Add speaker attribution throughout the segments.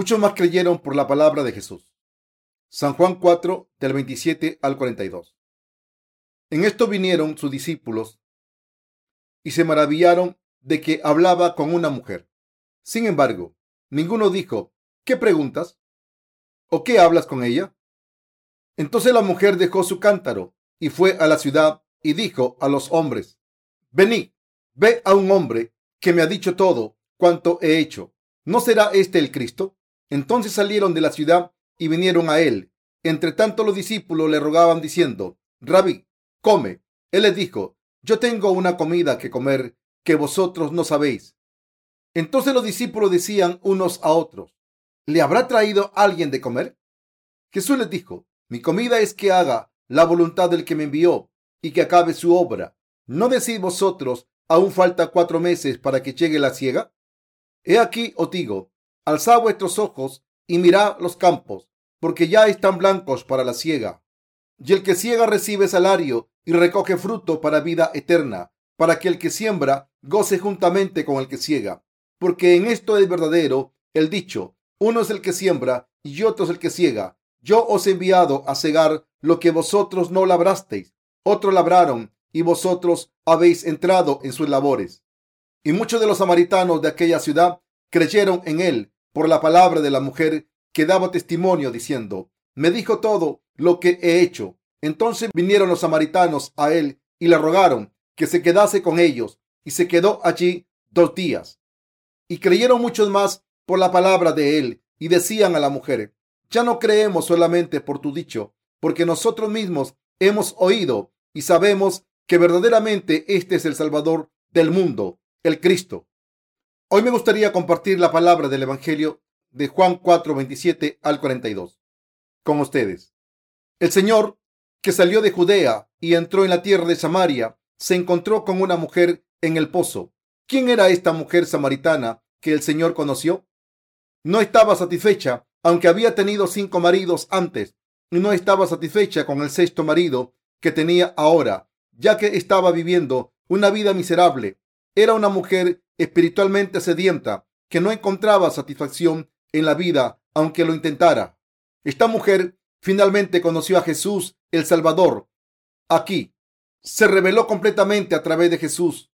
Speaker 1: Muchos más creyeron por la palabra de Jesús. San Juan 4, del 27 al 42. En esto vinieron sus discípulos y se maravillaron de que hablaba con una mujer. Sin embargo, ninguno dijo, ¿qué preguntas? ¿O qué hablas con ella? Entonces la mujer dejó su cántaro y fue a la ciudad y dijo a los hombres, venid, ve a un hombre que me ha dicho todo cuanto he hecho. ¿No será este el Cristo? Entonces salieron de la ciudad y vinieron a él. Entre tanto los discípulos le rogaban diciendo, Rabí, come. Él les dijo, yo tengo una comida que comer que vosotros no sabéis. Entonces los discípulos decían unos a otros, ¿le habrá traído alguien de comer? Jesús les dijo, mi comida es que haga la voluntad del que me envió y que acabe su obra. ¿No decís vosotros, aún falta cuatro meses para que llegue la ciega? He aquí, os digo, alzad vuestros ojos y mirad los campos, porque ya están blancos para la ciega. Y el que ciega recibe salario y recoge fruto para vida eterna, para que el que siembra goce juntamente con el que ciega. Porque en esto es verdadero el dicho, uno es el que siembra y otro es el que ciega. Yo os he enviado a cegar lo que vosotros no labrasteis. Otros labraron y vosotros habéis entrado en sus labores. Y muchos de los samaritanos de aquella ciudad creyeron en él por la palabra de la mujer que daba testimonio diciendo, me dijo todo lo que he hecho. Entonces vinieron los samaritanos a él y le rogaron que se quedase con ellos y se quedó allí dos días. Y creyeron muchos más por la palabra de él y decían a la mujer, ya no creemos solamente por tu dicho, porque nosotros mismos hemos oído y sabemos que verdaderamente este es el Salvador del mundo, el Cristo. Hoy me gustaría compartir la palabra del Evangelio de Juan 4, 27 al 42 con ustedes. El Señor, que salió de Judea y entró en la tierra de Samaria, se encontró con una mujer en el pozo. ¿Quién era esta mujer samaritana que el Señor conoció? No estaba satisfecha aunque había tenido cinco maridos antes y no estaba satisfecha con el sexto marido que tenía ahora, ya que estaba viviendo una vida miserable. Era una mujer espiritualmente sedienta que no encontraba satisfacción en la vida aunque lo intentara. Esta mujer finalmente conoció a Jesús el Salvador. Aquí se reveló completamente a través de Jesús.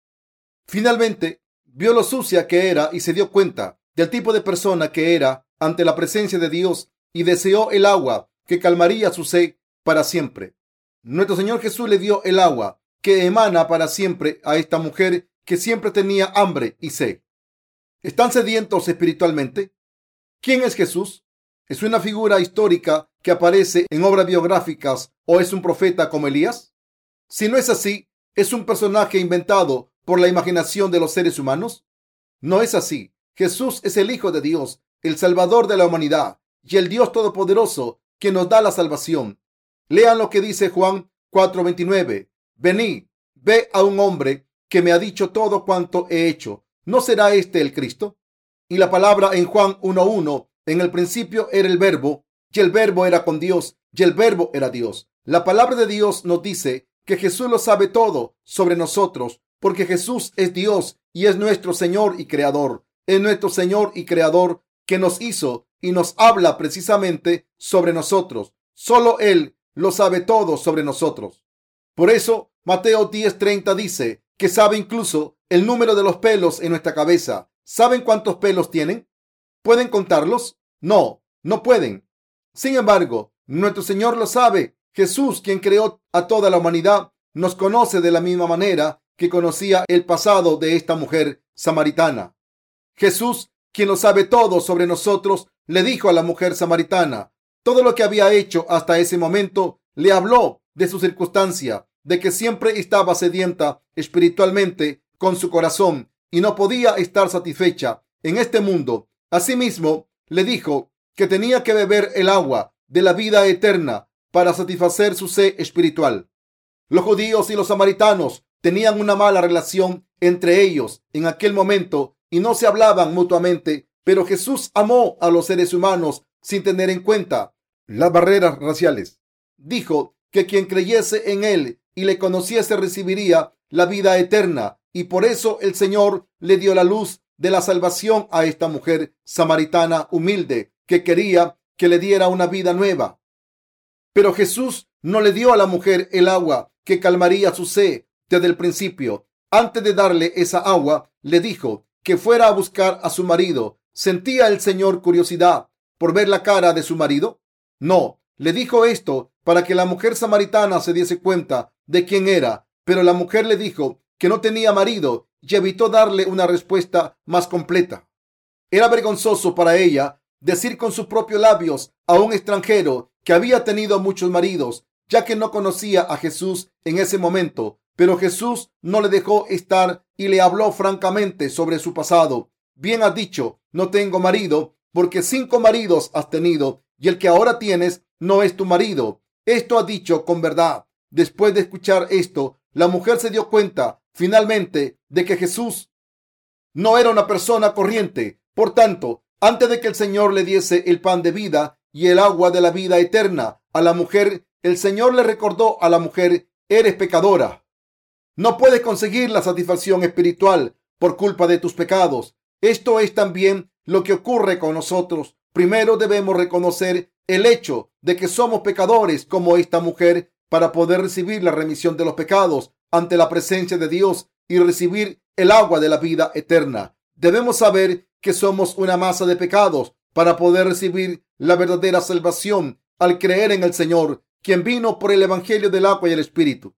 Speaker 1: Finalmente vio lo sucia que era y se dio cuenta del tipo de persona que era ante la presencia de Dios y deseó el agua que calmaría su sed para siempre. Nuestro Señor Jesús le dio el agua que emana para siempre a esta mujer que siempre tenía hambre y sed. ¿Están sedientos espiritualmente? ¿Quién es Jesús? ¿Es una figura histórica que aparece en obras biográficas o es un profeta como Elías? Si no es así, ¿es un personaje inventado por la imaginación de los seres humanos? No es así. Jesús es el Hijo de Dios el Salvador de la humanidad y el Dios Todopoderoso que nos da la salvación. Lean lo que dice Juan 4:29. Venid, ve a un hombre que me ha dicho todo cuanto he hecho. ¿No será este el Cristo? Y la palabra en Juan 1:1, en el principio era el verbo, y el verbo era con Dios, y el verbo era Dios. La palabra de Dios nos dice que Jesús lo sabe todo sobre nosotros, porque Jesús es Dios y es nuestro Señor y Creador. Es nuestro Señor y Creador que nos hizo y nos habla precisamente sobre nosotros. Solo Él lo sabe todo sobre nosotros. Por eso, Mateo 10:30 dice que sabe incluso el número de los pelos en nuestra cabeza. ¿Saben cuántos pelos tienen? ¿Pueden contarlos? No, no pueden. Sin embargo, nuestro Señor lo sabe. Jesús, quien creó a toda la humanidad, nos conoce de la misma manera que conocía el pasado de esta mujer samaritana. Jesús quien lo sabe todo sobre nosotros, le dijo a la mujer samaritana todo lo que había hecho hasta ese momento, le habló de su circunstancia, de que siempre estaba sedienta espiritualmente con su corazón y no podía estar satisfecha en este mundo. Asimismo, le dijo que tenía que beber el agua de la vida eterna para satisfacer su sed espiritual. Los judíos y los samaritanos tenían una mala relación entre ellos en aquel momento y no se hablaban mutuamente, pero Jesús amó a los seres humanos sin tener en cuenta las barreras raciales. Dijo que quien creyese en él y le conociese recibiría la vida eterna y por eso el Señor le dio la luz de la salvación a esta mujer samaritana humilde que quería que le diera una vida nueva. Pero Jesús no le dio a la mujer el agua que calmaría su sed desde el principio. Antes de darle esa agua, le dijo que fuera a buscar a su marido. ¿Sentía el Señor curiosidad por ver la cara de su marido? No, le dijo esto para que la mujer samaritana se diese cuenta de quién era, pero la mujer le dijo que no tenía marido y evitó darle una respuesta más completa. Era vergonzoso para ella decir con sus propios labios a un extranjero que había tenido muchos maridos, ya que no conocía a Jesús en ese momento. Pero Jesús no le dejó estar y le habló francamente sobre su pasado. Bien has dicho, no tengo marido, porque cinco maridos has tenido y el que ahora tienes no es tu marido. Esto ha dicho con verdad. Después de escuchar esto, la mujer se dio cuenta finalmente de que Jesús no era una persona corriente. Por tanto, antes de que el Señor le diese el pan de vida y el agua de la vida eterna a la mujer, el Señor le recordó a la mujer, eres pecadora. No puedes conseguir la satisfacción espiritual por culpa de tus pecados. Esto es también lo que ocurre con nosotros. Primero debemos reconocer el hecho de que somos pecadores como esta mujer para poder recibir la remisión de los pecados ante la presencia de Dios y recibir el agua de la vida eterna. Debemos saber que somos una masa de pecados para poder recibir la verdadera salvación al creer en el Señor, quien vino por el Evangelio del agua y el Espíritu.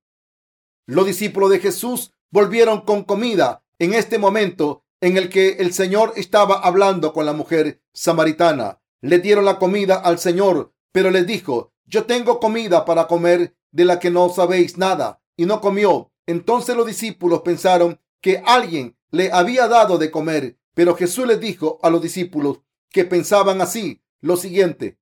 Speaker 1: Los discípulos de Jesús volvieron con comida en este momento en el que el Señor estaba hablando con la mujer samaritana. Le dieron la comida al Señor, pero les dijo, yo tengo comida para comer de la que no sabéis nada. Y no comió. Entonces los discípulos pensaron que alguien le había dado de comer, pero Jesús les dijo a los discípulos que pensaban así lo siguiente,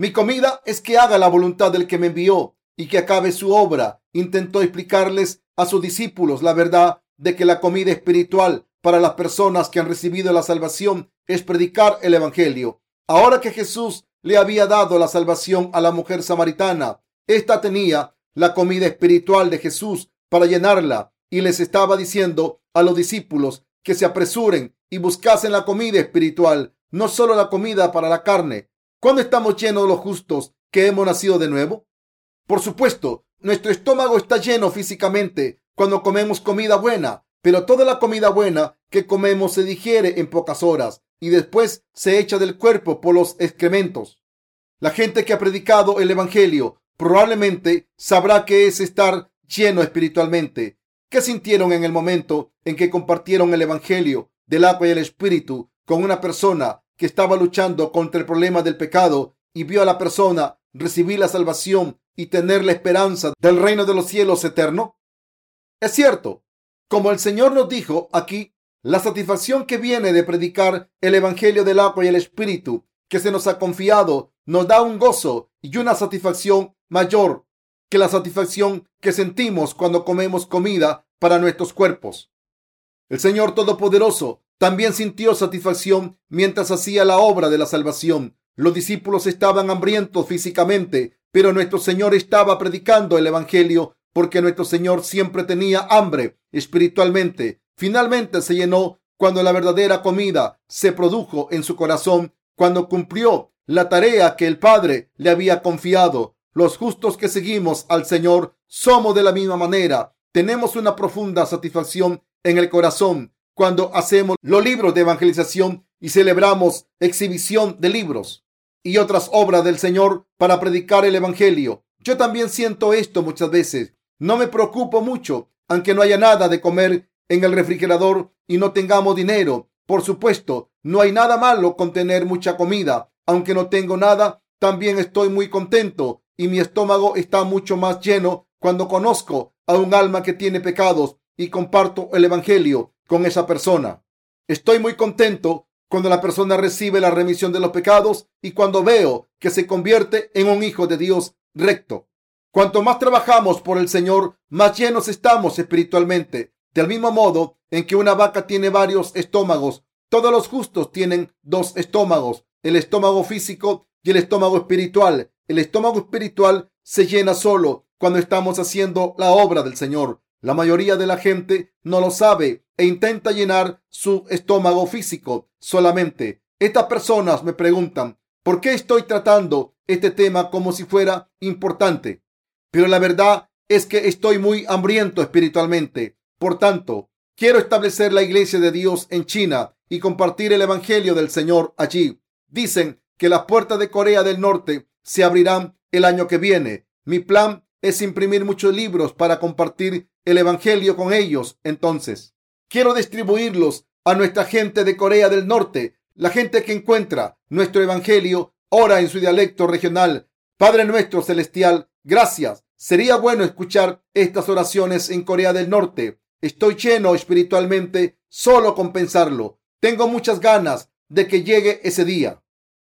Speaker 1: mi comida es que haga la voluntad del que me envió y que acabe su obra. Intentó explicarles a sus discípulos la verdad de que la comida espiritual para las personas que han recibido la salvación es predicar el Evangelio. Ahora que Jesús le había dado la salvación a la mujer samaritana, ésta tenía la comida espiritual de Jesús para llenarla y les estaba diciendo a los discípulos que se apresuren y buscasen la comida espiritual, no solo la comida para la carne. ¿Cuándo estamos llenos los justos que hemos nacido de nuevo? Por supuesto, nuestro estómago está lleno físicamente cuando comemos comida buena, pero toda la comida buena que comemos se digiere en pocas horas y después se echa del cuerpo por los excrementos. La gente que ha predicado el Evangelio probablemente sabrá que es estar lleno espiritualmente. ¿Qué sintieron en el momento en que compartieron el Evangelio del agua y el Espíritu con una persona que estaba luchando contra el problema del pecado y vio a la persona recibir la salvación y tener la esperanza del reino de los cielos eterno? Es cierto, como el Señor nos dijo aquí, la satisfacción que viene de predicar el Evangelio del agua y el Espíritu que se nos ha confiado nos da un gozo y una satisfacción mayor que la satisfacción que sentimos cuando comemos comida para nuestros cuerpos. El Señor Todopoderoso también sintió satisfacción mientras hacía la obra de la salvación. Los discípulos estaban hambrientos físicamente, pero nuestro Señor estaba predicando el Evangelio porque nuestro Señor siempre tenía hambre espiritualmente. Finalmente se llenó cuando la verdadera comida se produjo en su corazón, cuando cumplió la tarea que el Padre le había confiado. Los justos que seguimos al Señor somos de la misma manera. Tenemos una profunda satisfacción en el corazón cuando hacemos los libros de evangelización y celebramos exhibición de libros y otras obras del Señor para predicar el Evangelio. Yo también siento esto muchas veces. No me preocupo mucho, aunque no haya nada de comer en el refrigerador y no tengamos dinero. Por supuesto, no hay nada malo con tener mucha comida. Aunque no tengo nada, también estoy muy contento y mi estómago está mucho más lleno cuando conozco a un alma que tiene pecados y comparto el Evangelio con esa persona. Estoy muy contento cuando la persona recibe la remisión de los pecados y cuando veo que se convierte en un hijo de Dios recto. Cuanto más trabajamos por el Señor, más llenos estamos espiritualmente. Del mismo modo en que una vaca tiene varios estómagos, todos los justos tienen dos estómagos, el estómago físico y el estómago espiritual. El estómago espiritual se llena solo cuando estamos haciendo la obra del Señor. La mayoría de la gente no lo sabe e intenta llenar su estómago físico solamente. Estas personas me preguntan, ¿por qué estoy tratando este tema como si fuera importante? Pero la verdad es que estoy muy hambriento espiritualmente. Por tanto, quiero establecer la iglesia de Dios en China y compartir el Evangelio del Señor allí. Dicen que las puertas de Corea del Norte se abrirán el año que viene. Mi plan es imprimir muchos libros para compartir el Evangelio con ellos. Entonces, quiero distribuirlos a nuestra gente de Corea del Norte, la gente que encuentra nuestro Evangelio, ora en su dialecto regional. Padre nuestro celestial, gracias. Sería bueno escuchar estas oraciones en Corea del Norte. Estoy lleno espiritualmente solo con pensarlo. Tengo muchas ganas de que llegue ese día.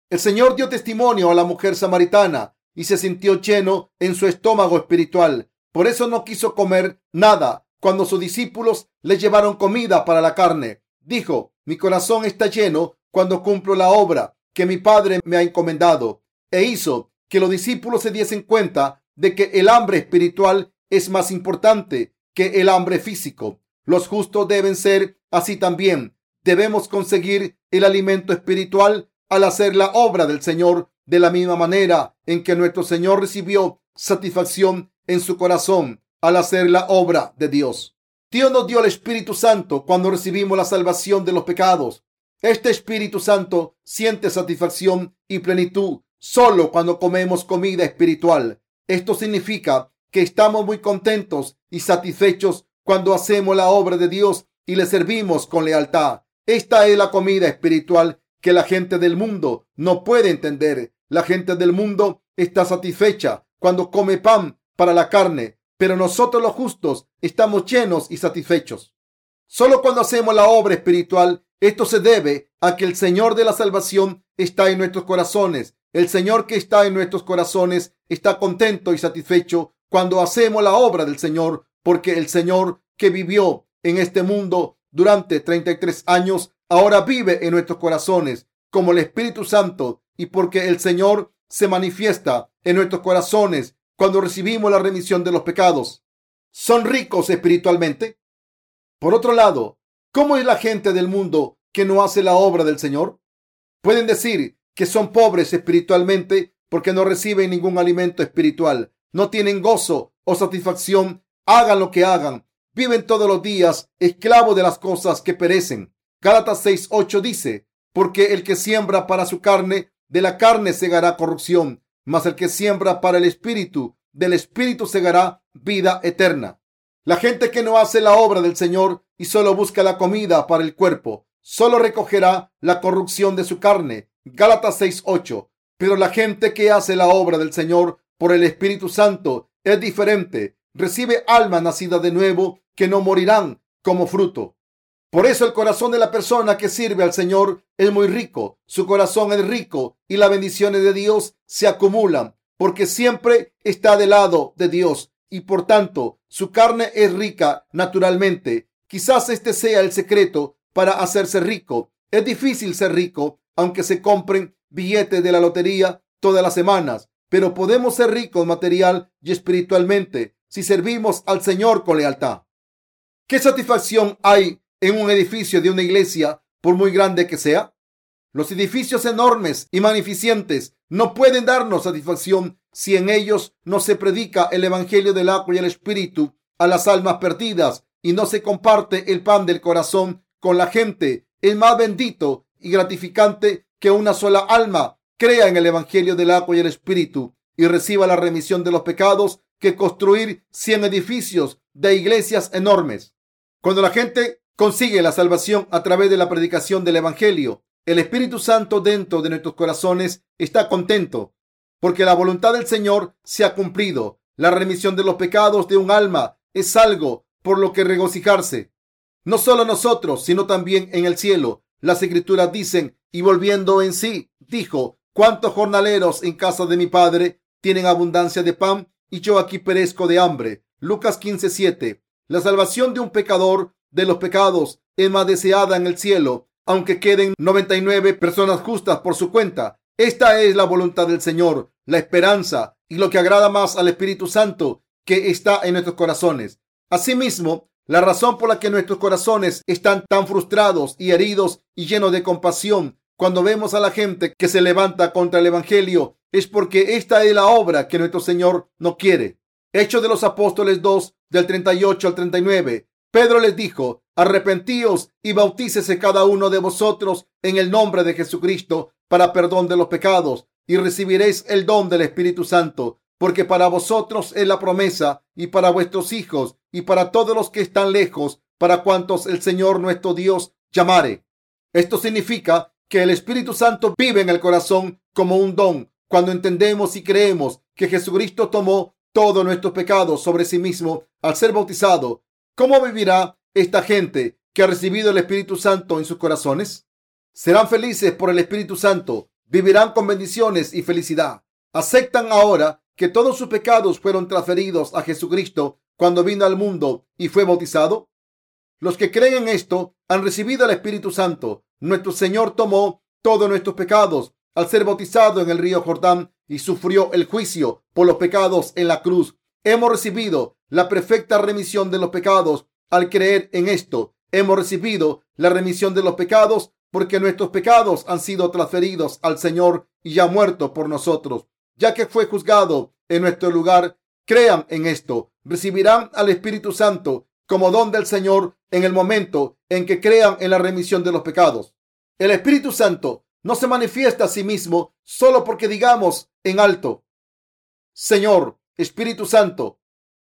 Speaker 1: El Señor dio testimonio a la mujer samaritana y se sintió lleno en su estómago espiritual. Por eso no quiso comer nada cuando sus discípulos le llevaron comida para la carne. Dijo, mi corazón está lleno cuando cumplo la obra que mi Padre me ha encomendado. E hizo que los discípulos se diesen cuenta de que el hambre espiritual es más importante que el hambre físico. Los justos deben ser así también debemos conseguir el alimento espiritual al hacer la obra del Señor de la misma manera en que nuestro Señor recibió satisfacción en su corazón al hacer la obra de Dios. Dios nos dio el Espíritu Santo cuando recibimos la salvación de los pecados. Este Espíritu Santo siente satisfacción y plenitud solo cuando comemos comida espiritual. Esto significa que estamos muy contentos y satisfechos cuando hacemos la obra de Dios y le servimos con lealtad. Esta es la comida espiritual que la gente del mundo no puede entender. La gente del mundo está satisfecha cuando come pan para la carne, pero nosotros los justos estamos llenos y satisfechos. Solo cuando hacemos la obra espiritual, esto se debe a que el Señor de la salvación está en nuestros corazones. El Señor que está en nuestros corazones está contento y satisfecho cuando hacemos la obra del Señor, porque el Señor que vivió en este mundo durante 33 años, ahora vive en nuestros corazones como el Espíritu Santo y porque el Señor se manifiesta en nuestros corazones cuando recibimos la remisión de los pecados. ¿Son ricos espiritualmente? Por otro lado, ¿cómo es la gente del mundo que no hace la obra del Señor? Pueden decir que son pobres espiritualmente porque no reciben ningún alimento espiritual, no tienen gozo o satisfacción, hagan lo que hagan, viven todos los días esclavos de las cosas que perecen. Gálatas 6:8 dice, porque el que siembra para su carne, de la carne segará corrupción, mas el que siembra para el espíritu, del espíritu segará vida eterna. La gente que no hace la obra del Señor y solo busca la comida para el cuerpo, solo recogerá la corrupción de su carne. Gálatas 6:8. Pero la gente que hace la obra del Señor por el Espíritu Santo es diferente. Recibe alma nacida de nuevo que no morirán como fruto. Por eso el corazón de la persona que sirve al Señor es muy rico. Su corazón es rico y las bendiciones de Dios se acumulan porque siempre está del lado de Dios y por tanto su carne es rica naturalmente. Quizás este sea el secreto para hacerse rico. Es difícil ser rico aunque se compren billetes de la lotería todas las semanas, pero podemos ser ricos material y espiritualmente si servimos al Señor con lealtad. ¿Qué satisfacción hay en un edificio de una iglesia, por muy grande que sea? Los edificios enormes y magnificentes no pueden darnos satisfacción si en ellos no se predica el Evangelio del agua y el Espíritu a las almas perdidas y no se comparte el pan del corazón con la gente. Es más bendito y gratificante que una sola alma crea en el Evangelio del agua y el Espíritu y reciba la remisión de los pecados que construir cien edificios de iglesias enormes. Cuando la gente consigue la salvación a través de la predicación del Evangelio, el Espíritu Santo dentro de nuestros corazones está contento porque la voluntad del Señor se ha cumplido. La remisión de los pecados de un alma es algo por lo que regocijarse. No solo nosotros, sino también en el cielo. Las escrituras dicen, y volviendo en sí, dijo, ¿cuántos jornaleros en casa de mi Padre tienen abundancia de pan y yo aquí perezco de hambre? Lucas 15, la salvación de un pecador de los pecados es más deseada en el cielo, aunque queden 99 personas justas por su cuenta. Esta es la voluntad del Señor, la esperanza y lo que agrada más al Espíritu Santo que está en nuestros corazones. Asimismo, la razón por la que nuestros corazones están tan frustrados y heridos y llenos de compasión cuando vemos a la gente que se levanta contra el Evangelio, es porque esta es la obra que nuestro Señor no quiere. Hechos de los Apóstoles 2, del 38 al 39. Pedro les dijo, arrepentíos y bautícese cada uno de vosotros en el nombre de Jesucristo para perdón de los pecados y recibiréis el don del Espíritu Santo, porque para vosotros es la promesa y para vuestros hijos y para todos los que están lejos, para cuantos el Señor nuestro Dios llamare. Esto significa que el Espíritu Santo vive en el corazón como un don cuando entendemos y creemos que Jesucristo tomó todos nuestros pecados sobre sí mismo al ser bautizado. ¿Cómo vivirá esta gente que ha recibido el Espíritu Santo en sus corazones? Serán felices por el Espíritu Santo, vivirán con bendiciones y felicidad. Aceptan ahora que todos sus pecados fueron transferidos a Jesucristo cuando vino al mundo y fue bautizado. Los que creen en esto han recibido el Espíritu Santo. Nuestro Señor tomó todos nuestros pecados al ser bautizado en el río Jordán y sufrió el juicio por los pecados en la cruz. Hemos recibido la perfecta remisión de los pecados al creer en esto. Hemos recibido la remisión de los pecados porque nuestros pecados han sido transferidos al Señor y ya muerto por nosotros, ya que fue juzgado en nuestro lugar. Crean en esto. Recibirán al Espíritu Santo como don del Señor en el momento en que crean en la remisión de los pecados. El Espíritu Santo no se manifiesta a sí mismo solo porque digamos en alto, Señor, Espíritu Santo.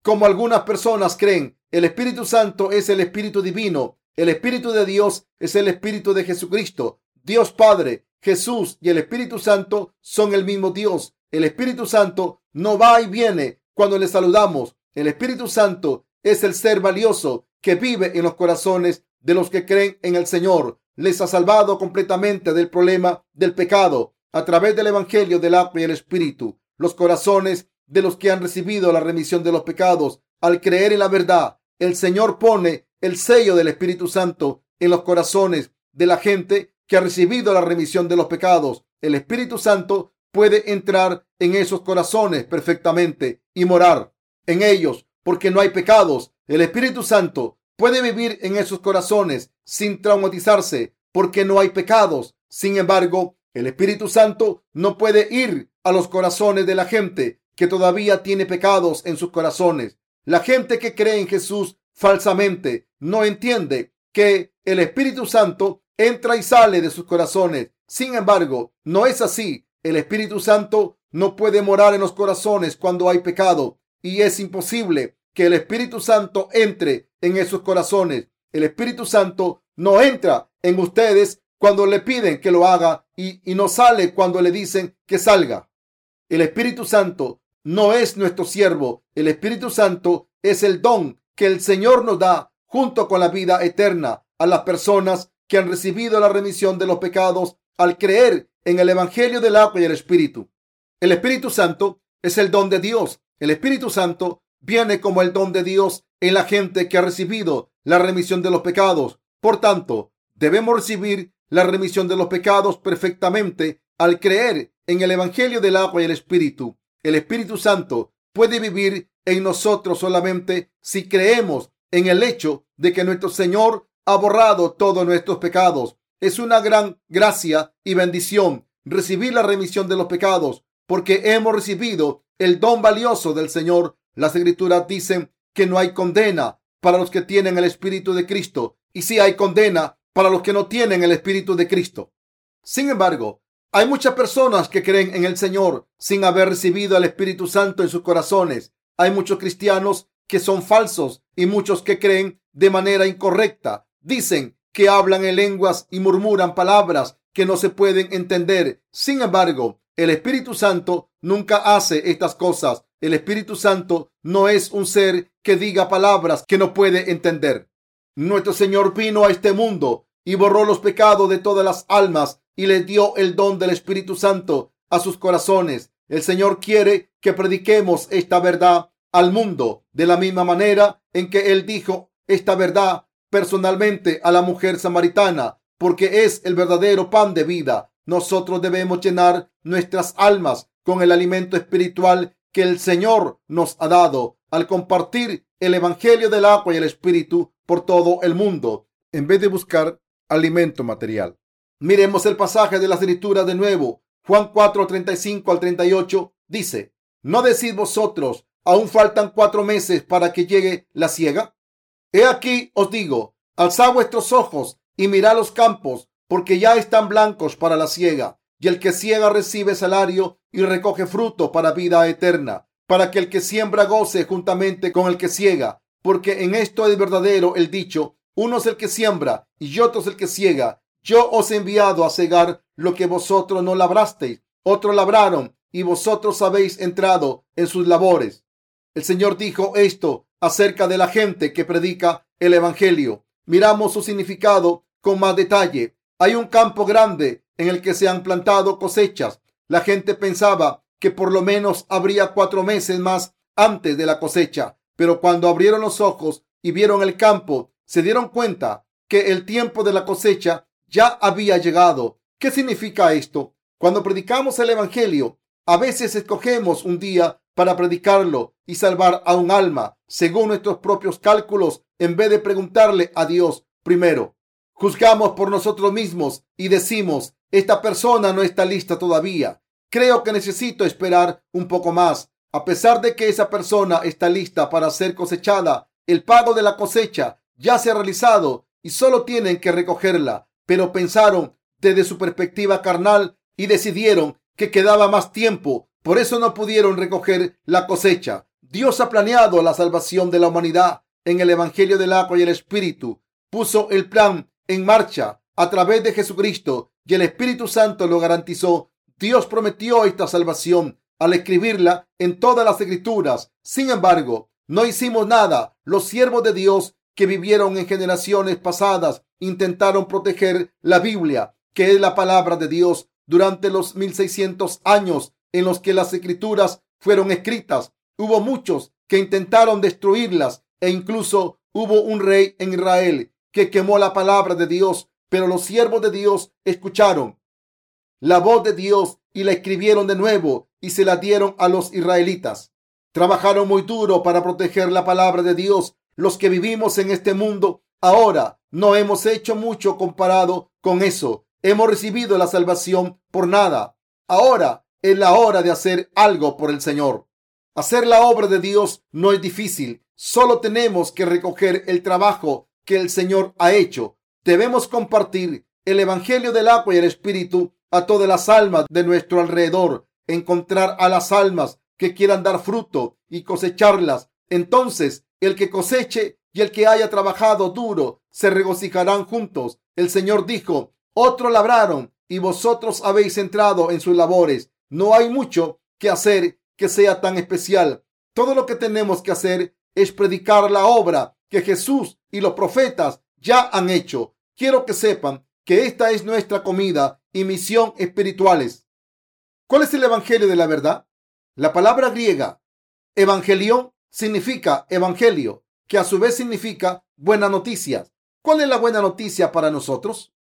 Speaker 1: Como algunas personas creen, el Espíritu Santo es el Espíritu Divino. El Espíritu de Dios es el Espíritu de Jesucristo. Dios Padre, Jesús y el Espíritu Santo son el mismo Dios. El Espíritu Santo no va y viene cuando le saludamos. El Espíritu Santo es el ser valioso que vive en los corazones de los que creen en el Señor. Les ha salvado completamente del problema del pecado a través del Evangelio del agua y el Espíritu. Los corazones de los que han recibido la remisión de los pecados al creer en la verdad. El Señor pone el sello del Espíritu Santo en los corazones de la gente que ha recibido la remisión de los pecados. El Espíritu Santo puede entrar en esos corazones perfectamente y morar en ellos porque no hay pecados. El Espíritu Santo puede vivir en esos corazones sin traumatizarse porque no hay pecados. Sin embargo, el Espíritu Santo no puede ir a los corazones de la gente que todavía tiene pecados en sus corazones. La gente que cree en Jesús falsamente no entiende que el Espíritu Santo entra y sale de sus corazones. Sin embargo, no es así. El Espíritu Santo no puede morar en los corazones cuando hay pecado y es imposible que el Espíritu Santo entre en esos corazones. El Espíritu Santo no entra en ustedes cuando le piden que lo haga y, no sale cuando le dicen que salga. El Espíritu Santo no es nuestro siervo. El Espíritu Santo es el don que el Señor nos da junto con la vida eterna a las personas que han recibido la remisión de los pecados al creer en el Evangelio del agua y el Espíritu. El Espíritu Santo es el don de Dios. El Espíritu Santo viene como el don de Dios en la gente que ha recibido la remisión de los pecados. Por tanto, debemos recibir la remisión de los pecados perfectamente al creer en el Evangelio del agua y el Espíritu. El Espíritu Santo puede vivir en nosotros solamente si creemos en el hecho de que nuestro Señor ha borrado todos nuestros pecados. Es una gran gracia y bendición recibir la remisión de los pecados porque hemos recibido el don valioso del Señor las escrituras dicen que no hay condena para los que tienen el Espíritu de Cristo y sí hay condena para los que no tienen el Espíritu de Cristo. Sin embargo, hay muchas personas que creen en el Señor sin haber recibido el Espíritu Santo en sus corazones. Hay muchos cristianos que son falsos y muchos que creen de manera incorrecta. Dicen que hablan en lenguas y murmuran palabras que no se pueden entender. Sin embargo, el Espíritu Santo nunca hace estas cosas. El Espíritu Santo no es un ser que diga palabras que no puede entender. Nuestro Señor vino a este mundo y borró los pecados de todas las almas y le dio el don del Espíritu Santo a sus corazones. El Señor quiere que prediquemos esta verdad al mundo de la misma manera en que Él dijo esta verdad personalmente a la mujer samaritana, porque es el verdadero pan de vida. Nosotros debemos llenar nuestras almas con el alimento espiritual que el Señor nos ha dado al compartir el Evangelio del agua y el Espíritu por todo el mundo, en vez de buscar alimento material. Miremos el pasaje de la escritura de nuevo. Juan 4, 35 al 38 dice, ¿no decís vosotros, aún faltan cuatro meses para que llegue la siega? He aquí os digo, alzad vuestros ojos y mirad los campos, porque ya están blancos para la siega, y el que ciega recibe salario y recoge fruto para vida eterna, para que el que siembra goce juntamente con el que ciega, porque en esto es verdadero el dicho, uno es el que siembra y otro es el que ciega. Yo os he enviado a cegar lo que vosotros no labrasteis, otros labraron y vosotros habéis entrado en sus labores. El Señor dijo esto acerca de la gente que predica el Evangelio. Miramos su significado con más detalle. Hay un campo grande en el que se han plantado cosechas. La gente pensaba que por lo menos habría cuatro meses más antes de la cosecha, pero cuando abrieron los ojos y vieron el campo, se dieron cuenta que el tiempo de la cosecha ya había llegado. ¿Qué significa esto? Cuando predicamos el Evangelio, a veces escogemos un día para predicarlo y salvar a un alma según nuestros propios cálculos en vez de preguntarle a Dios primero. Juzgamos por nosotros mismos y decimos, esta persona no está lista todavía. Creo que necesito esperar un poco más. A pesar de que esa persona está lista para ser cosechada, el pago de la cosecha ya se ha realizado y solo tienen que recogerla. Pero pensaron desde su perspectiva carnal y decidieron que quedaba más tiempo. Por eso no pudieron recoger la cosecha. Dios ha planeado la salvación de la humanidad en el Evangelio del agua y el Espíritu. Puso el plan en marcha a través de Jesucristo y el Espíritu Santo lo garantizó. Dios prometió esta salvación al escribirla en todas las escrituras. Sin embargo, no hicimos nada. Los siervos de Dios que vivieron en generaciones pasadas intentaron proteger la Biblia, que es la palabra de Dios, durante los 1600 años en los que las escrituras fueron escritas. Hubo muchos que intentaron destruirlas e incluso hubo un rey en Israel que quemó la palabra de Dios, pero los siervos de Dios escucharon la voz de Dios y la escribieron de nuevo y se la dieron a los israelitas. Trabajaron muy duro para proteger la palabra de Dios. Los que vivimos en este mundo ahora no hemos hecho mucho comparado con eso. Hemos recibido la salvación por nada. Ahora es la hora de hacer algo por el Señor. Hacer la obra de Dios no es difícil. Solo tenemos que recoger el trabajo que el Señor ha hecho. Debemos compartir el Evangelio del agua y el Espíritu a todas las almas de nuestro alrededor, encontrar a las almas que quieran dar fruto y cosecharlas. Entonces, el que coseche y el que haya trabajado duro se regocijarán juntos. El Señor dijo, otros labraron y vosotros habéis entrado en sus labores. No hay mucho que hacer que sea tan especial. Todo lo que tenemos que hacer es predicar la obra que Jesús y los profetas ya han hecho. Quiero que sepan que esta es nuestra comida y misión espirituales. ¿Cuál es el Evangelio de la verdad? La palabra griega evangelión significa evangelio, que a su vez significa buena noticia. ¿Cuál es la buena noticia para nosotros?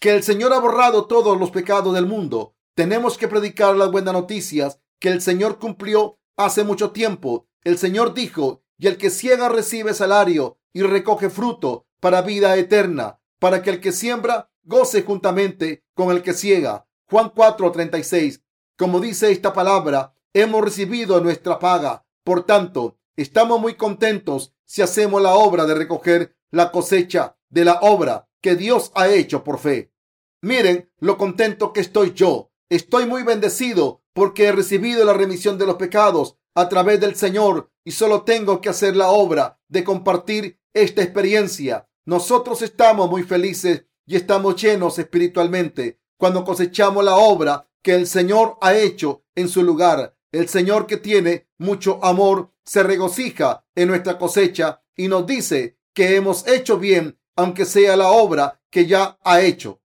Speaker 1: Que el Señor ha borrado todos los pecados del mundo. Tenemos que predicar las buenas noticias que el Señor cumplió hace mucho tiempo. El Señor dijo y el que ciega recibe salario y recoge fruto para vida eterna, para que el que siembra goce juntamente con el que ciega. Juan 4:36. Como dice esta palabra, hemos recibido nuestra paga. Por tanto, estamos muy contentos si hacemos la obra de recoger la cosecha de la obra que Dios ha hecho por fe. Miren lo contento que estoy yo. Estoy muy bendecido porque he recibido la remisión de los pecados a través del Señor y solo tengo que hacer la obra de compartir esta experiencia. Nosotros estamos muy felices y estamos llenos espiritualmente cuando cosechamos la obra que el Señor ha hecho en su lugar. El Señor que tiene mucho amor se regocija en nuestra cosecha y nos dice que hemos hecho bien, aunque sea la obra que ya ha hecho.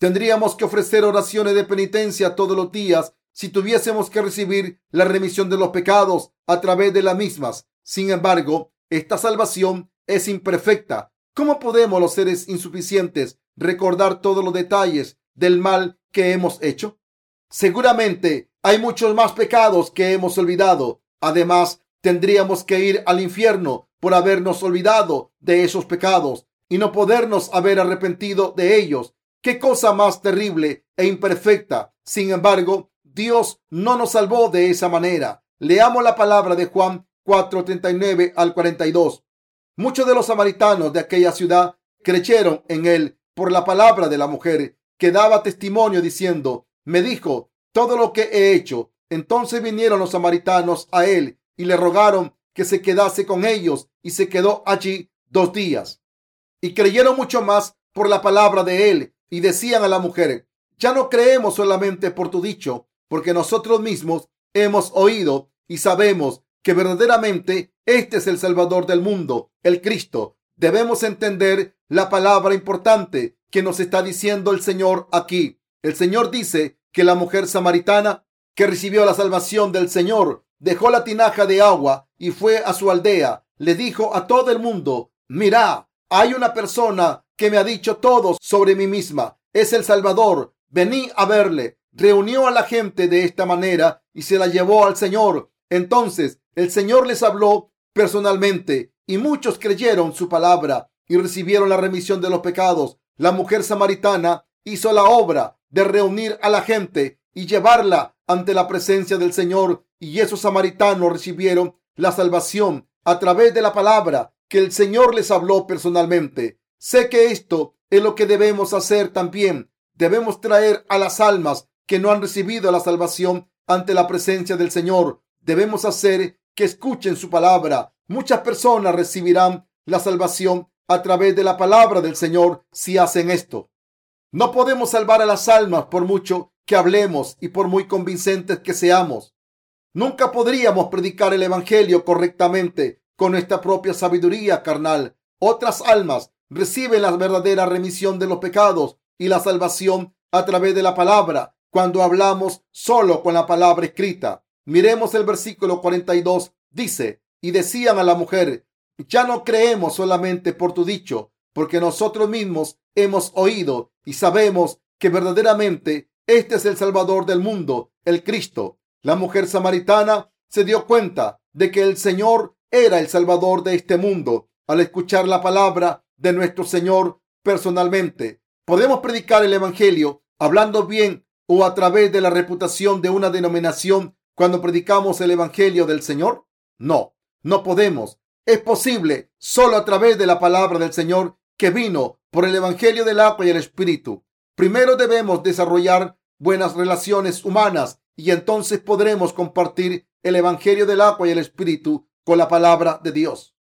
Speaker 1: Tendríamos que ofrecer oraciones de penitencia todos los días si tuviésemos que recibir la remisión de los pecados a través de las mismas. Sin embargo, esta salvación es imperfecta. ¿Cómo podemos los seres insuficientes recordar todos los detalles del mal que hemos hecho? Seguramente hay muchos más pecados que hemos olvidado. Además, tendríamos que ir al infierno por habernos olvidado de esos pecados y no podernos haber arrepentido de ellos. Qué cosa más terrible e imperfecta. Sin embargo, Dios no nos salvó de esa manera. Leamos la palabra de Juan 4:39 al 42. Muchos de los samaritanos de aquella ciudad creyeron en él por la palabra de la mujer que daba testimonio diciendo, me dijo todo lo que he hecho. Entonces vinieron los samaritanos a él y le rogaron que se quedase con ellos y se quedó allí dos días. Y creyeron mucho más por la palabra de él y decían a la mujer, ya no creemos solamente por tu dicho, porque nosotros mismos hemos oído y sabemos que verdaderamente este es el Salvador del mundo, el Cristo. Debemos entender la palabra importante que nos está diciendo el Señor aquí. El Señor dice que la mujer samaritana que recibió la salvación del Señor dejó la tinaja de agua y fue a su aldea. Le dijo a todo el mundo, mira, hay una persona que me ha dicho todo sobre mí misma. Es el Salvador. Vení a verle. Reunió a la gente de esta manera y se la llevó al Señor. Entonces el Señor les habló personalmente y muchos creyeron su palabra y recibieron la remisión de los pecados. La mujer samaritana hizo la obra de reunir a la gente y llevarla ante la presencia del Señor y esos samaritanos recibieron la salvación a través de la palabra que el Señor les habló personalmente. Sé que esto es lo que debemos hacer también. Debemos traer a las almas que no han recibido la salvación ante la presencia del Señor. Debemos hacer que escuchen su palabra. Muchas personas recibirán la salvación a través de la palabra del Señor si hacen esto. No podemos salvar a las almas por mucho que hablemos y por muy convincentes que seamos. Nunca podríamos predicar el Evangelio correctamente con nuestra propia sabiduría carnal. Otras almas reciben la verdadera remisión de los pecados y la salvación a través de la palabra cuando hablamos solo con la palabra escrita. Miremos el versículo 42. Dice, y decían a la mujer, ya no creemos solamente por tu dicho, porque nosotros mismos hemos oído y sabemos que verdaderamente este es el Salvador del mundo, el Cristo. La mujer samaritana se dio cuenta de que el Señor era el Salvador de este mundo al escuchar la palabra de nuestro Señor personalmente. Podemos predicar el Evangelio hablando bien o a través de la reputación de una denominación cuando predicamos el Evangelio del Señor. No, no podemos. Es posible solo a través de la palabra del Señor que vino por el Evangelio del agua y el Espíritu. Primero debemos desarrollar buenas relaciones humanas y entonces podremos compartir el Evangelio del agua y el Espíritu con la palabra de Dios.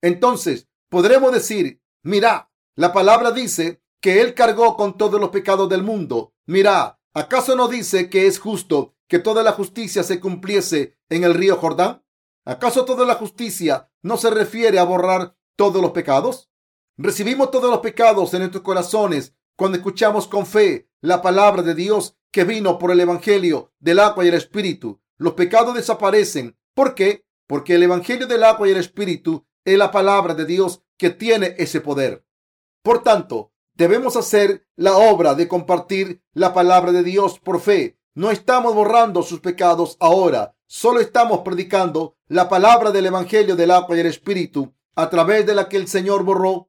Speaker 1: Entonces podremos decir, mira, la palabra dice que Él cargó con todos los pecados del mundo. Mira, ¿acaso no dice que es justo que toda la justicia se cumpliese en el río Jordán? ¿Acaso toda la justicia no se refiere a borrar todos los pecados? Recibimos todos los pecados en nuestros corazones cuando escuchamos con fe la palabra de Dios que vino por el Evangelio del agua y el Espíritu. Los pecados desaparecen. ¿Por qué? Porque el Evangelio del agua y el Espíritu es la palabra de Dios que tiene ese poder. Por tanto, debemos hacer la obra de compartir la palabra de Dios por fe. No estamos borrando sus pecados ahora, solo estamos predicando la palabra del Evangelio del agua y el Espíritu, a través de la que el Señor borró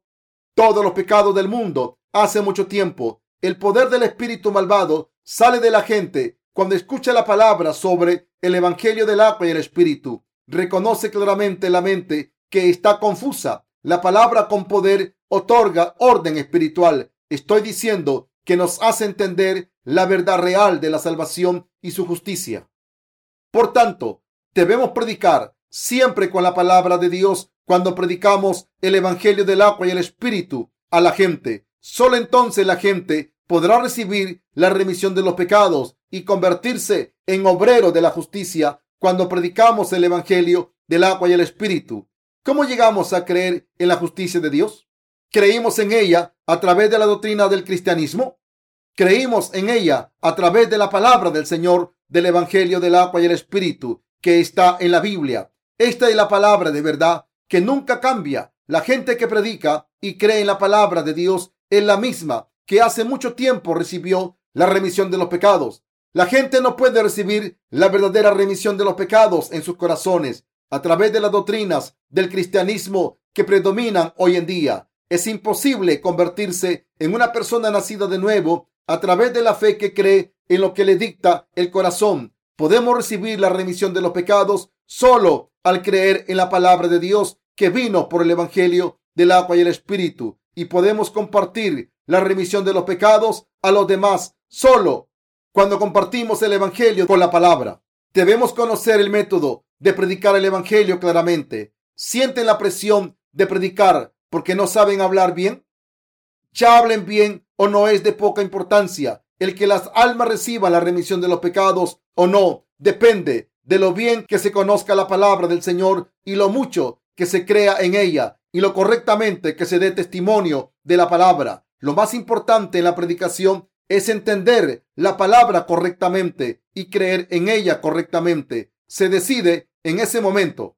Speaker 1: todos los pecados del mundo hace mucho tiempo. El poder del espíritu malvado sale de la gente cuando escucha la palabra sobre el Evangelio del agua y el Espíritu. Reconoce claramente la mente que está confusa. La palabra con poder otorga orden espiritual. Estoy diciendo que nos hace entender la verdad real de la salvación y su justicia. Por tanto, debemos predicar siempre con la palabra de Dios cuando predicamos el Evangelio del agua y el Espíritu a la gente. Solo entonces la gente podrá recibir la remisión de los pecados y convertirse en obrero de la justicia cuando predicamos el Evangelio del agua y el Espíritu. ¿Cómo llegamos a creer en la justicia de Dios? ¿Creímos en ella a través de la doctrina del cristianismo? ¿Creímos en ella a través de la palabra del Señor del Evangelio del agua y el Espíritu que está en la Biblia? Esta es la palabra de verdad que nunca cambia. La gente que predica y cree en la palabra de Dios es la misma que hace mucho tiempo recibió la remisión de los pecados. La gente no puede recibir la verdadera remisión de los pecados en sus corazones a través de las doctrinas del cristianismo que predominan hoy en día. Es imposible convertirse en una persona nacida de nuevo a través de la fe que cree en lo que le dicta el corazón. Podemos recibir la remisión de los pecados solo al creer en la palabra de Dios que vino por el Evangelio del agua y el Espíritu. Y podemos compartir la remisión de los pecados a los demás solo cuando compartimos el Evangelio con la palabra. Debemos conocer el método de predicar el Evangelio claramente. ¿Sienten la presión de predicar porque no saben hablar bien? Ya hablen bien o no es de poca importancia. El que las almas reciban la remisión de los pecados o no depende de lo bien que se conozca la palabra del Señor y lo mucho que se crea en ella y lo correctamente que se dé testimonio de la palabra. Lo más importante en la predicación es entender la palabra correctamente y creer en ella correctamente. Se decide en ese momento.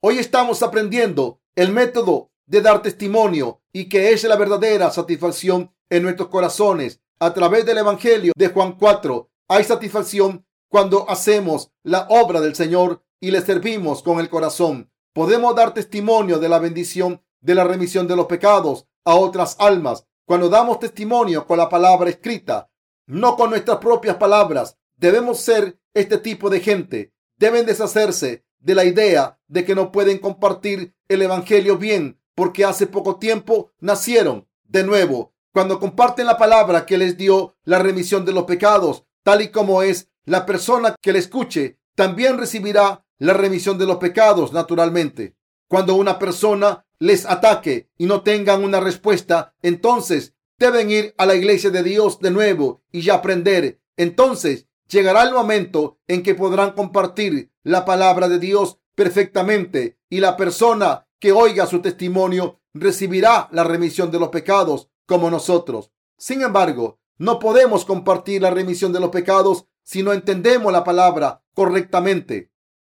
Speaker 1: Hoy estamos aprendiendo el método de dar testimonio y que es la verdadera satisfacción en nuestros corazones. A través del Evangelio de Juan 4 hay satisfacción cuando hacemos la obra del Señor y le servimos con el corazón. Podemos dar testimonio de la bendición de la remisión de los pecados a otras almas cuando damos testimonio con la palabra escrita, no con nuestras propias palabras. Debemos ser este tipo de gente. Deben deshacerse de la idea de que no pueden compartir el Evangelio bien porque hace poco tiempo nacieron de nuevo. Cuando comparten la palabra que les dio la remisión de los pecados, tal y como es, la persona que le escuche también recibirá la remisión de los pecados naturalmente. Cuando una persona les ataque y no tengan una respuesta, entonces deben ir a la iglesia de Dios de nuevo y ya aprender. Entonces llegará el momento en que podrán compartir la palabra de Dios perfectamente y la persona que oiga su testimonio recibirá la remisión de los pecados como nosotros. Sin embargo, no podemos compartir la remisión de los pecados si no entendemos la palabra correctamente.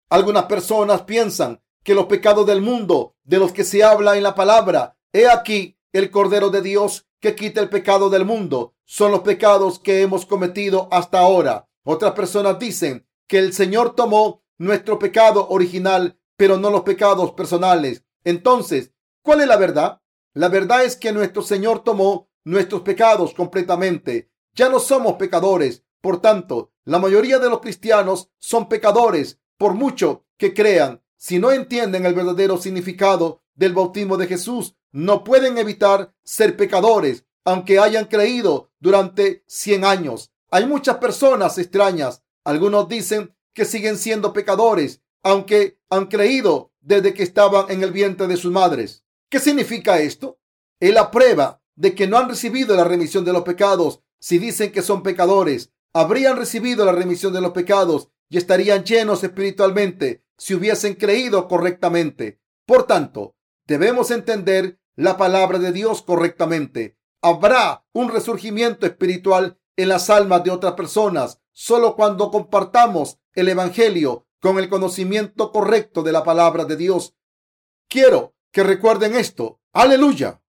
Speaker 1: Algunas personas piensan que los pecados del mundo de los que se habla en la palabra, he aquí el Cordero de Dios que quita el pecado del mundo, son los pecados que hemos cometido hasta ahora. Otras personas dicen que el Señor tomó nuestro pecado original, pero no los pecados personales. Entonces, ¿cuál es la verdad? La verdad es que nuestro Señor tomó nuestros pecados completamente. Ya no somos pecadores. Por tanto, la mayoría de los cristianos son pecadores, por mucho que crean. Si no entienden el verdadero significado del bautismo de Jesús, no pueden evitar ser pecadores, aunque hayan creído durante 100 años. Hay muchas personas extrañas. Algunos dicen que siguen siendo pecadores, aunque han creído desde que estaban en el vientre de sus madres. ¿Qué significa esto? Es la prueba de que no han recibido la remisión de los pecados. Si dicen que son pecadores, habrían recibido la remisión de los pecados y estarían llenos espiritualmente si hubiesen creído correctamente. Por tanto, debemos entender la palabra de Dios correctamente. Habrá un resurgimiento espiritual en las almas de otras personas solo cuando compartamos el Evangelio con el conocimiento correcto de la palabra de Dios. Quiero que recuerden esto. Aleluya.